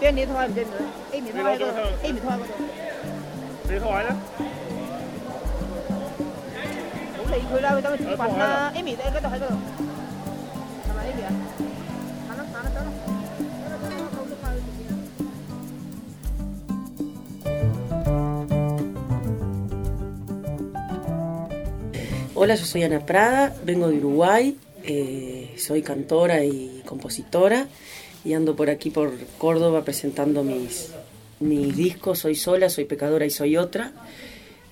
边你台唔知唔知？Amy 台喺嗰度，Amy 台喺嗰度。你台咧？唔好理佢啦，佢等佢自己瞓啦。Amy 喺嗰度喺嗰度，系咪 Amy 啊？行啦行啦走啦，走啦走啦，好快去食嘢。 Hola, yo soy Ana Prada, vengo de Uruguay, eh, soy cantora y compositora y ando por aquí por Córdoba presentando mis, mis discos, Soy sola, soy pecadora y soy otra,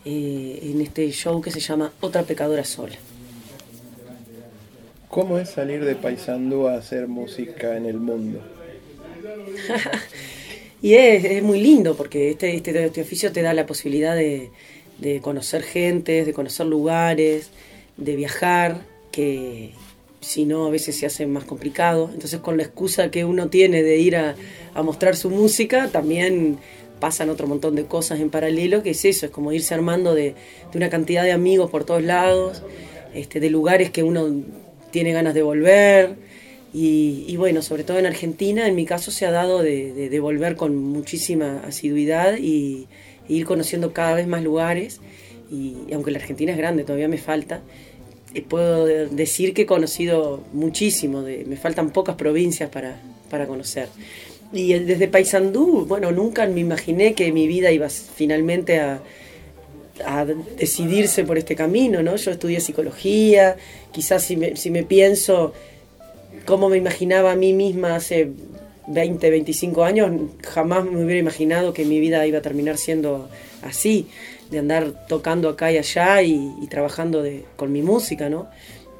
eh, en este show que se llama Otra pecadora sola. ¿Cómo es salir de Paysandú a hacer música en el mundo? Y es, es muy lindo porque este, este, este oficio te da la posibilidad de, de conocer gentes, de conocer lugares, de viajar, que si no a veces se hace más complicado. Entonces con la excusa que uno tiene de ir a, mostrar su música, también pasan otro montón de cosas en paralelo, que es eso, es como irse armando de, una cantidad de amigos por todos lados, este, de lugares que uno tiene ganas de volver. Y, bueno, sobre todo en Argentina, en mi caso se ha dado de, volver con muchísima asiduidad y, ir conociendo cada vez más lugares. Y, aunque la Argentina es grande, todavía me falta, puedo decir que he conocido muchísimo, me faltan pocas provincias para, para conocer. Y el- desde Paysandú, bueno, nunca me imaginé que mi vida iba finalmente a, a decidirse por este camino, ¿no? Yo estudié psicología, quizás si me, si me pienso cómo me imaginaba a mí misma hace 20, 25 años, jamás me hubiera imaginado que mi vida iba a terminar siendo así, de andar tocando acá y allá y, y trabajando de- con mi música, ¿no?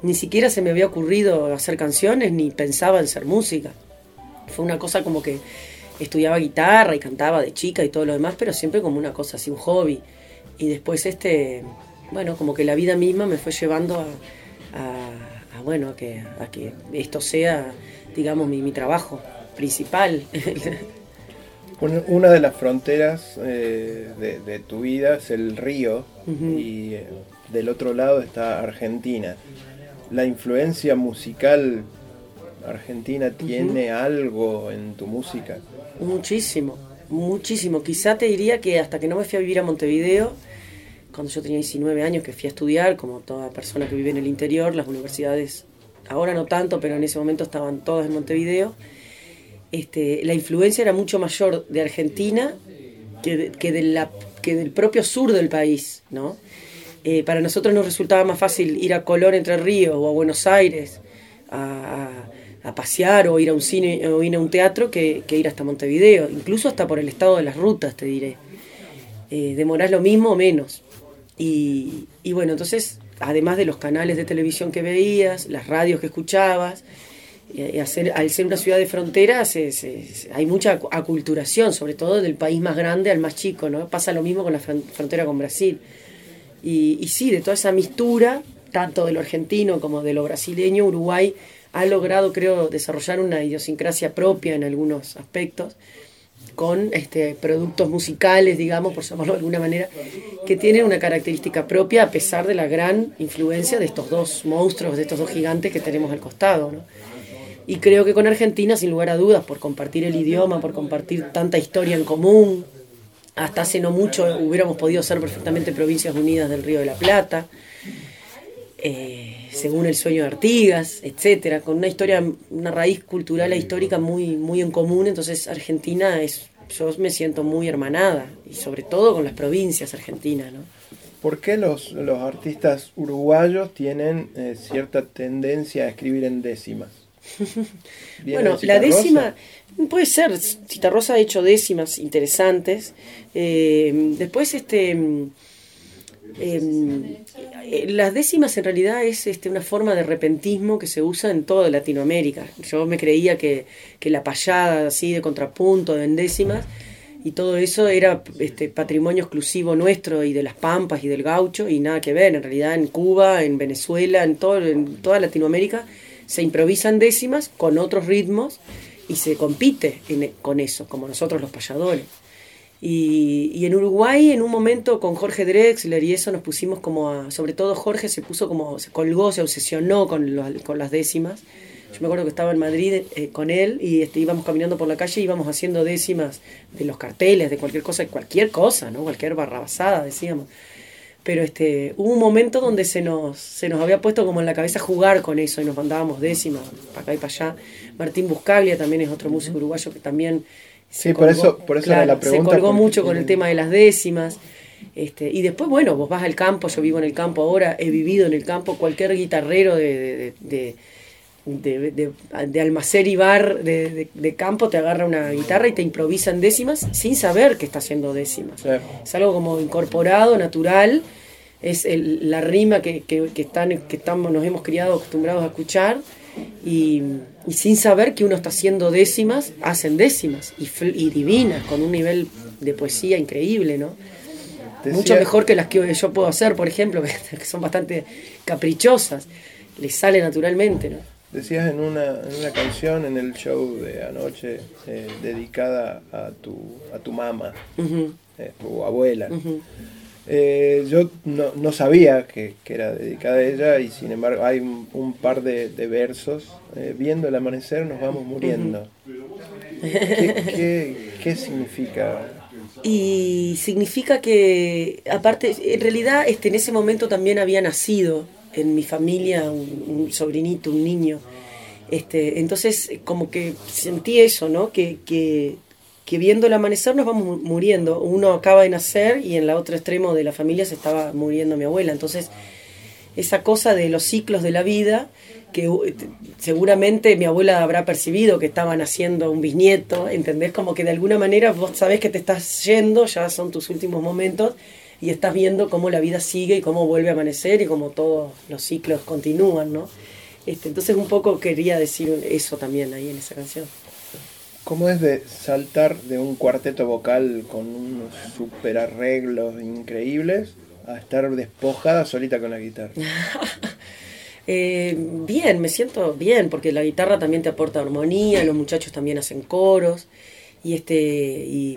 Ni siquiera se me había ocurrido hacer canciones ni pensaba en ser música. Fue una cosa como que estudiaba guitarra y cantaba de chica y todo lo demás, pero siempre como una cosa así, un hobby. Y después, este, bueno, como que la vida misma me fue llevando a, a- bueno, a que, a que esto sea, digamos, mi, mi trabajo principal. Un- Una de las fronteras eh, de, de tu vida es el río Ujú. y eh, del otro lado está Argentina. ¿La influencia musical argentina tiene algo en tu música? Muchísimo, muchísimo. Quizá te diría que hasta que no me fui a vivir a Montevideo, cuando yo tenía 19 años, que fui a estudiar, como toda persona que vive en el interior, las universidades, ahora no tanto, pero en ese momento estaban todas en Montevideo, este, la influencia era mucho mayor de Argentina que, del propio sur del país, ¿no? Eh, para nosotros nos resultaba más fácil ir a Colón, Entre Ríos o a Buenos Aires a, pasear o ir a un cine o ir a un teatro que, que ir hasta Montevideo, incluso hasta por el estado de las rutas, te diré. Eh, demorás lo mismo o menos. Y, y bueno, entonces, además de los canales de televisión que veías, las radios que escuchabas, y- hacer- al ser una ciudad de frontera se- se- se- hay mucha acu- aculturación, sobre todo del país más grande al más chico, ¿no? Pasa lo mismo con la fron- frontera con Brasil. Y, y sí, de toda esa mistura, tanto de lo argentino como de lo brasileño, Uruguay ha logrado, creo, desarrollar una idiosincrasia propia en algunos aspectos, con este, productos musicales, digamos, por llamarlo de alguna manera, que tienen una característica propia a pesar de la gran influencia de estos dos monstruos, de estos dos gigantes que tenemos al costado. ¿no? Y creo que con Argentina, sin lugar a dudas, por compartir el idioma, por compartir tanta historia en común, hasta hace no mucho hubiéramos podido ser perfectamente provincias unidas del Río de la Plata, eh, según el sueño de Artigas, etcétera, con una historia, una raíz cultural e histórica muy, muy en común. Entonces Argentina es, yo me siento muy hermanada y sobre todo con las provincias argentinas, ¿no? ¿Por qué los, los artistas uruguayos tienen eh, cierta tendencia a escribir en décimas? ¿Viene Bueno, de la décima puede ser. Citarrosa ha hecho décimas interesantes. Eh, después, este, mm, em, eh, las décimas en realidad es este, una forma de repentismo que se usa en toda Latinoamérica. Yo me creía que, que la payada así de contrapunto en décimas y todo eso era este, patrimonio exclusivo nuestro y de las Pampas y del gaucho y nada que ver. En realidad en Cuba, en Venezuela, en, todo, en toda Latinoamérica se improvisan décimas con otros ritmos y se compite en- con eso, como nosotros los payadores. Y, en Uruguay, en un momento con Jorge Drexler y eso nos pusimos como sobre todo Jorge se puso como, se colgó, se obsesionó con, lo- con las décimas, Yo me acuerdo que estaba en Madrid eh, con él y este, íbamos caminando por la calle y íbamos haciendo décimas de los carteles, de cualquier cosa, cualquier cosa, ¿no? Cualquier barrabasada, decíamos. Pero este, hubo un momento donde se nos, se nos había puesto como en la cabeza jugar con eso y nos mandábamos décimas para acá y para allá. Martín Buscaglia también es otro músico uruguayo que también Sí, por eso, por eso la pregunta. Se colgó porque mucho con el tema de las décimas. Este, y después, bueno, vos vas al campo, yo vivo en el campo ahora, he vivido en el campo, cualquier guitarrero de, de, de, de, de- de almacén y bar de, campo te agarra una guitarra y te improvisa en décimas sin saber que está haciendo décimas. Claro. Es algo como incorporado, natural, es el- la rima que, que, que están, que estamos, nos hemos criado acostumbrados a escuchar y, y sin saber que uno está haciendo décimas, hacen décimas y, divinas, con un nivel de poesía increíble, ¿no? Decía- Mucho mejor que las que yo puedo hacer, por ejemplo, que son bastante caprichosas. Les sale naturalmente, ¿no? Decías en una, en una canción en el show de anoche eh, dedicada a tu, a tu mamá, eh, tu abuela. Eh, yo no, no sabía que, que era dedicada a ella y sin embargo hay un, un par de, de versos. viendo el amanecer nos vamos muriendo. ¿Qué, qué, qué significa? Y significa que, aparte, en realidad este, en ese momento también había nacido en mi familia un, un sobrinito, un niño. Este, entonces, como que sentí eso, ¿no? Que, que, que viendo el amanecer nos vamos mu- muriendo. Uno acaba de nacer y en el otro extremo de la familia se estaba muriendo mi abuela. Entonces, esa cosa de los ciclos de la vida, que seguramente mi abuela habrá percibido que estaban haciendo un bisnieto, ¿entendés? Como que de alguna manera vos sabés que te estás yendo, ya son tus últimos momentos, y estás viendo cómo la vida sigue y cómo vuelve a amanecer y cómo todos los ciclos continúan, ¿no? Este, entonces un poco quería decir eso también ahí en esa canción. ¿Cómo es de saltar de un cuarteto vocal con unos super arreglos increíbles a estar despojada solita con la guitarra? Eh, bien, me siento bien, porque la guitarra también te aporta armonía, los muchachos también hacen coros, y este, y,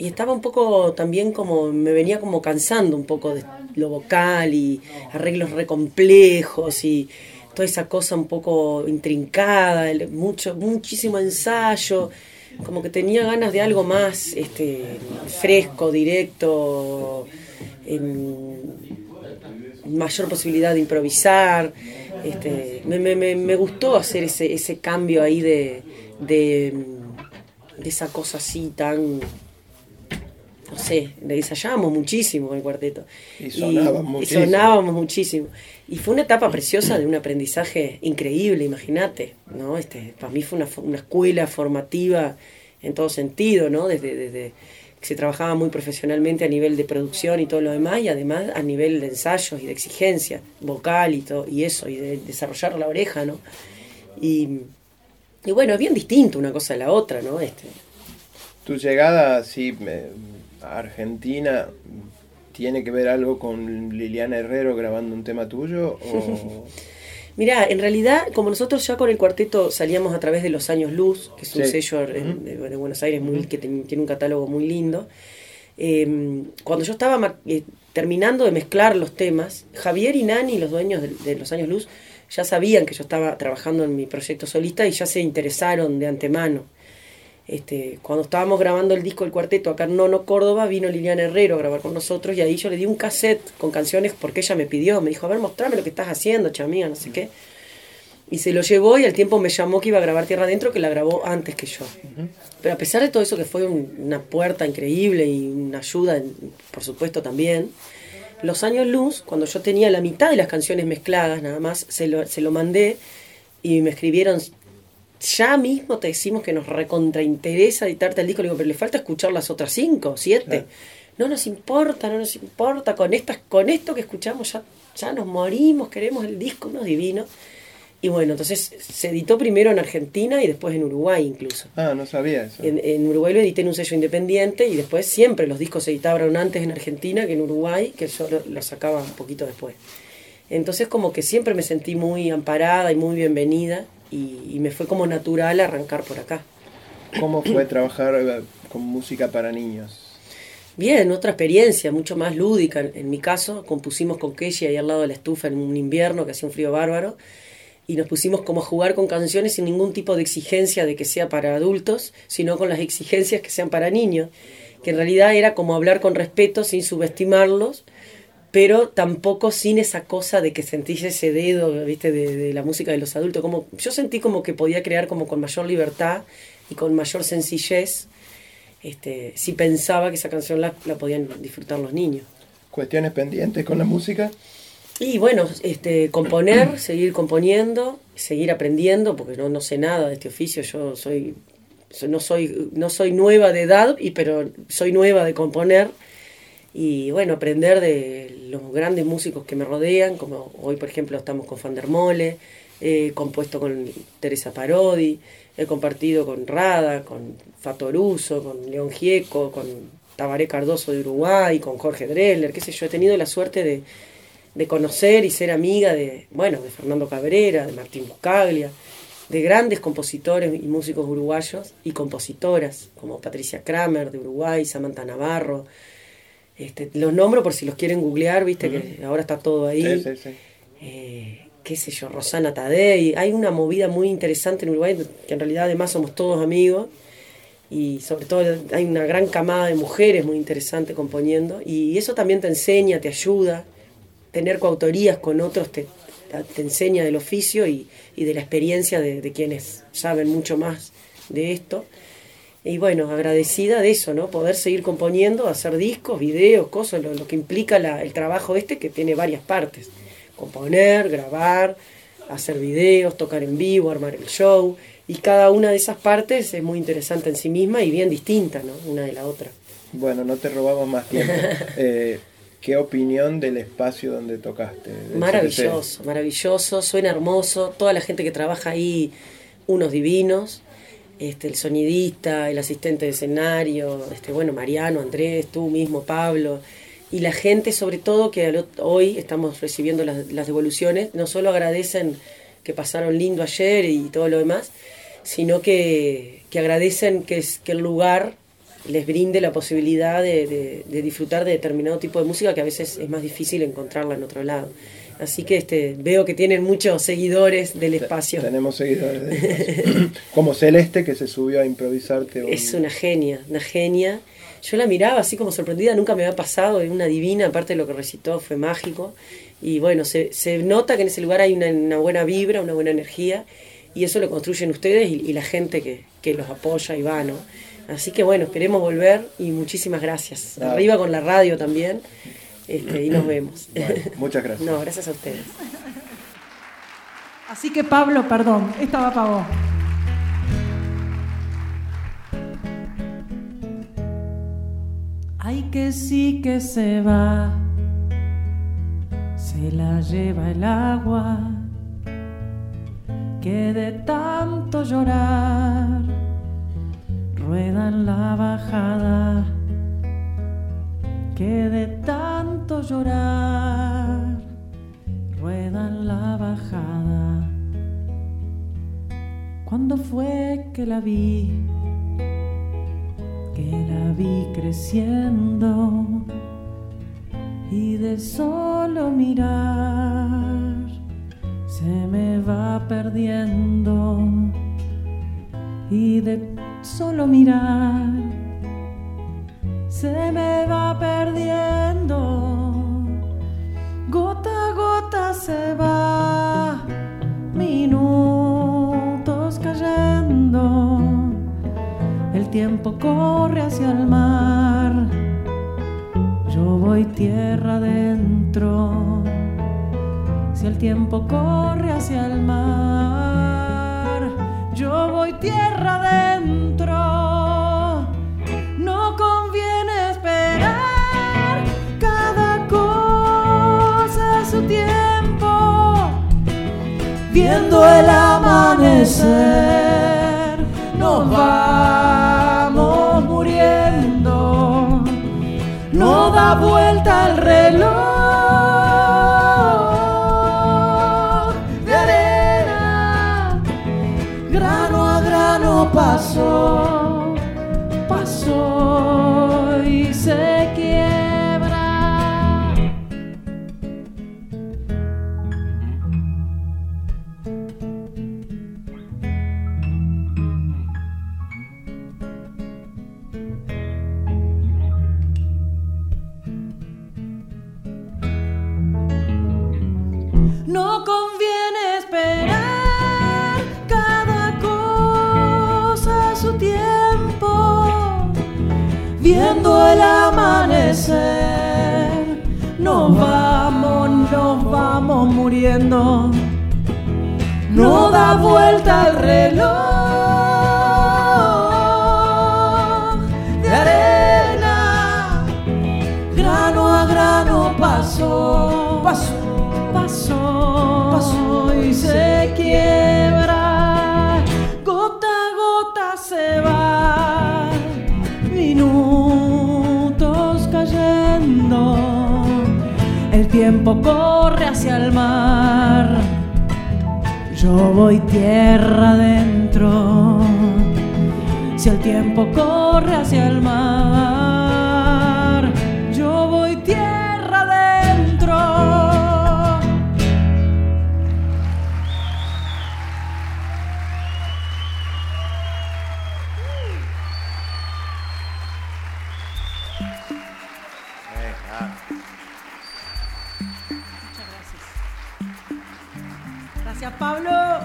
y estaba un poco también como, me venía como cansando un poco de lo vocal y arreglos recomplejos y toda esa cosa un poco intrincada, mucho, muchísimo ensayo, como que tenía ganas de algo más este, fresco, directo, mayor posibilidad de improvisar. Este, me gustó hacer ese, ese cambio ahí de, de, de esa cosa así tan, no sé, le ensayábamos muchísimo con el cuarteto. Y sonaban y muchísimo. sonábamos muchísimo. Y fue una etapa preciosa de un aprendizaje increíble, imagínate, ¿no? Este, para mí fue una, escuela formativa en todo sentido, ¿no? Desde, desde que se trabajaba muy profesionalmente a nivel de producción y todo lo demás, y además a nivel de ensayos y de exigencia vocal y todo, y eso, y de desarrollar la oreja, ¿no? Y, y bueno, es bien distinto una cosa de la otra, ¿no? Este, ¿Tu llegada así me- Argentina tiene que ver algo con Liliana Herrero grabando un tema tuyo? O... Mirá, en realidad, como nosotros ya con el cuarteto salíamos a través de Los Años Luz, que es un Sí. sello en- de, de Buenos Aires muy, que ten- tiene un catálogo muy lindo, eh, cuando yo estaba eh, terminando de mezclar los temas, Javier y Nani, los dueños de, de Los Años Luz, ya sabían que yo estaba trabajando en mi proyecto solista y ya se interesaron de antemano. Este, cuando estábamos grabando el disco El Cuarteto acá en Nono, Córdoba, vino Liliana Herrero a grabar con nosotros y ahí yo le di un cassette con canciones porque ella me pidió, me dijo, a ver, mostrame lo que estás haciendo, chamía, no sé qué. Y se lo llevó y al tiempo me llamó que iba a grabar Tierra Adentro, que la grabó antes que yo. Pero a pesar de todo eso, que fue un- una puerta increíble y una ayuda, por supuesto, también, los años luz, cuando yo tenía la mitad de las canciones mezcladas, nada más, se lo, se lo mandé y me escribieron, ya mismo te decimos que nos recontrainteresa editarte el disco, le digo, pero le falta escuchar las otras cinco, siete. Claro. No nos importa, no nos importa, con, estas, con esto que escuchamos ya, ya nos morimos, queremos el disco, unos divinos. Y bueno, entonces se editó primero en Argentina y después en Uruguay incluso. Ah, no sabía eso. En, en Uruguay lo edité en un sello independiente y después siempre los discos se editaban antes en Argentina que en Uruguay, que yo lo, lo sacaba un poquito después. Entonces como que siempre me sentí muy amparada y muy bienvenida y, y me fue como natural arrancar por acá. ¿Cómo fue trabajar eh, con música para niños? Bien, otra experiencia, mucho más lúdica. En, en mi caso, compusimos con Keshi ahí al lado de la estufa en un invierno que hacía un frío bárbaro. y nos pusimos como a jugar con canciones sin ningún tipo de exigencia de que sea para adultos, sino con las exigencias que sean para niños, que en realidad era como hablar con respeto sin subestimarlos, pero tampoco sin esa cosa de que sentís ese dedo, viste, de, la música de los adultos. Como, yo sentí como que podía crear como con mayor libertad y con mayor sencillez, este, si pensaba que esa canción la, la podían disfrutar los niños. ¿Cuestiones pendientes con la música? Y bueno, este, componer, seguir componiendo, seguir aprendiendo, porque no, no sé nada de este oficio, yo soy, no soy, no soy nueva de edad, y, pero soy nueva de componer. Y bueno, aprender de los grandes músicos que me rodean, como hoy por ejemplo estamos con Fandermole, he compuesto con Teresa Parodi, he compartido con Rada, con Fatoruso, con León Gieco, con Tabaré Cardoso de Uruguay, con Jorge Dreller, qué sé yo, he tenido la suerte de, de conocer y ser amiga de, bueno, de Fernando Cabrera, de Martín Buscaglia, de grandes compositores y músicos uruguayos y compositoras, como Patricia Kramer de Uruguay, Samantha Navarro. Este, los nombro por si los quieren googlear, viste que ahora está todo ahí. Sí, sí, eh, qué sé yo, Rosana Tadei. Hay una movida muy interesante en Uruguay, que en realidad además somos todos amigos. Y sobre todo hay una gran camada de mujeres muy interesante componiendo. Y eso también te enseña, te ayuda tener coautorías con otros te, te enseña del oficio y, de la experiencia de, quienes saben mucho más de esto. Y bueno, agradecida de eso, ¿no? Poder seguir componiendo, hacer discos, videos, cosas, lo, que implica el trabajo este que tiene varias partes. Componer, grabar, hacer videos, tocar en vivo, armar el show. Y cada una de esas partes es muy interesante en sí misma y bien distinta, ¿no? Una de la otra. Bueno, no te robamos más tiempo. Eh, ¿Qué opinión del espacio donde tocaste? Maravilloso, maravilloso, suena hermoso, toda la gente que trabaja ahí, unos divinos, este, el sonidista, el asistente de escenario, este, bueno, Mariano, Andrés, tú mismo, Pablo, y la gente sobre todo que hoy estamos recibiendo las, las devoluciones, no solo agradecen que pasaron lindo ayer y todo lo demás, sino que, agradecen que el lugar les brinde la posibilidad de, disfrutar de determinado tipo de música que a veces es más difícil encontrarla en otro lado. Así que este, veo que tienen muchos seguidores del espacio. Tenemos seguidores del espacio. Como Celeste que se subió a improvisarte. Es una genia, una genia. Yo la miraba así como sorprendida, nunca me había pasado, es una divina, aparte de lo que recitó fue mágico. Y bueno, se, nota que en ese lugar hay una, buena vibra, una buena energía, y eso lo construyen ustedes y, la gente que, que los apoya y va, ¿no? Así que bueno, queremos volver y muchísimas gracias. Arriba con la radio también. Este, y nos vemos. muchas gracias. No, gracias a ustedes. Así que Pablo, perdón, esta va para vos. Ay que sí que se va, se la lleva el agua, que de tanto llorar rueda en la bajada, que de tanto llorar rueda en la bajada. Cuando fue que la vi? Que la vi creciendo y de solo mirar se me va perdiendo y de solo mirar se me va tiempo corre hacia el mar, yo voy tierra adentro, si el tiempo corre hacia el mar, yo voy tierra adentro. No conviene esperar cada cosa a su tiempo. Viendo el amanecer, vuelta el reloj. Vamos muriendo. No da vuelta el reloj de arena, grano a grano pasó, pasó, pasó, pasó y se quiebra, tiempo corre hacia el mar. Yo voy tierra adentro. Si el tiempo corre hacia el mar, Gracias, Pablo.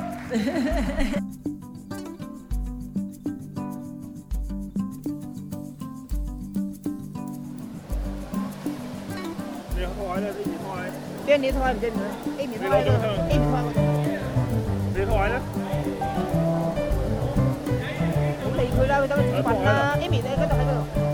Bên điện thoại trên nữa. Em điện thoại rồi. Em điện thoại rồi. Điện thoại đó. Thì người ta người ta mình bật em điện thoại cái đó.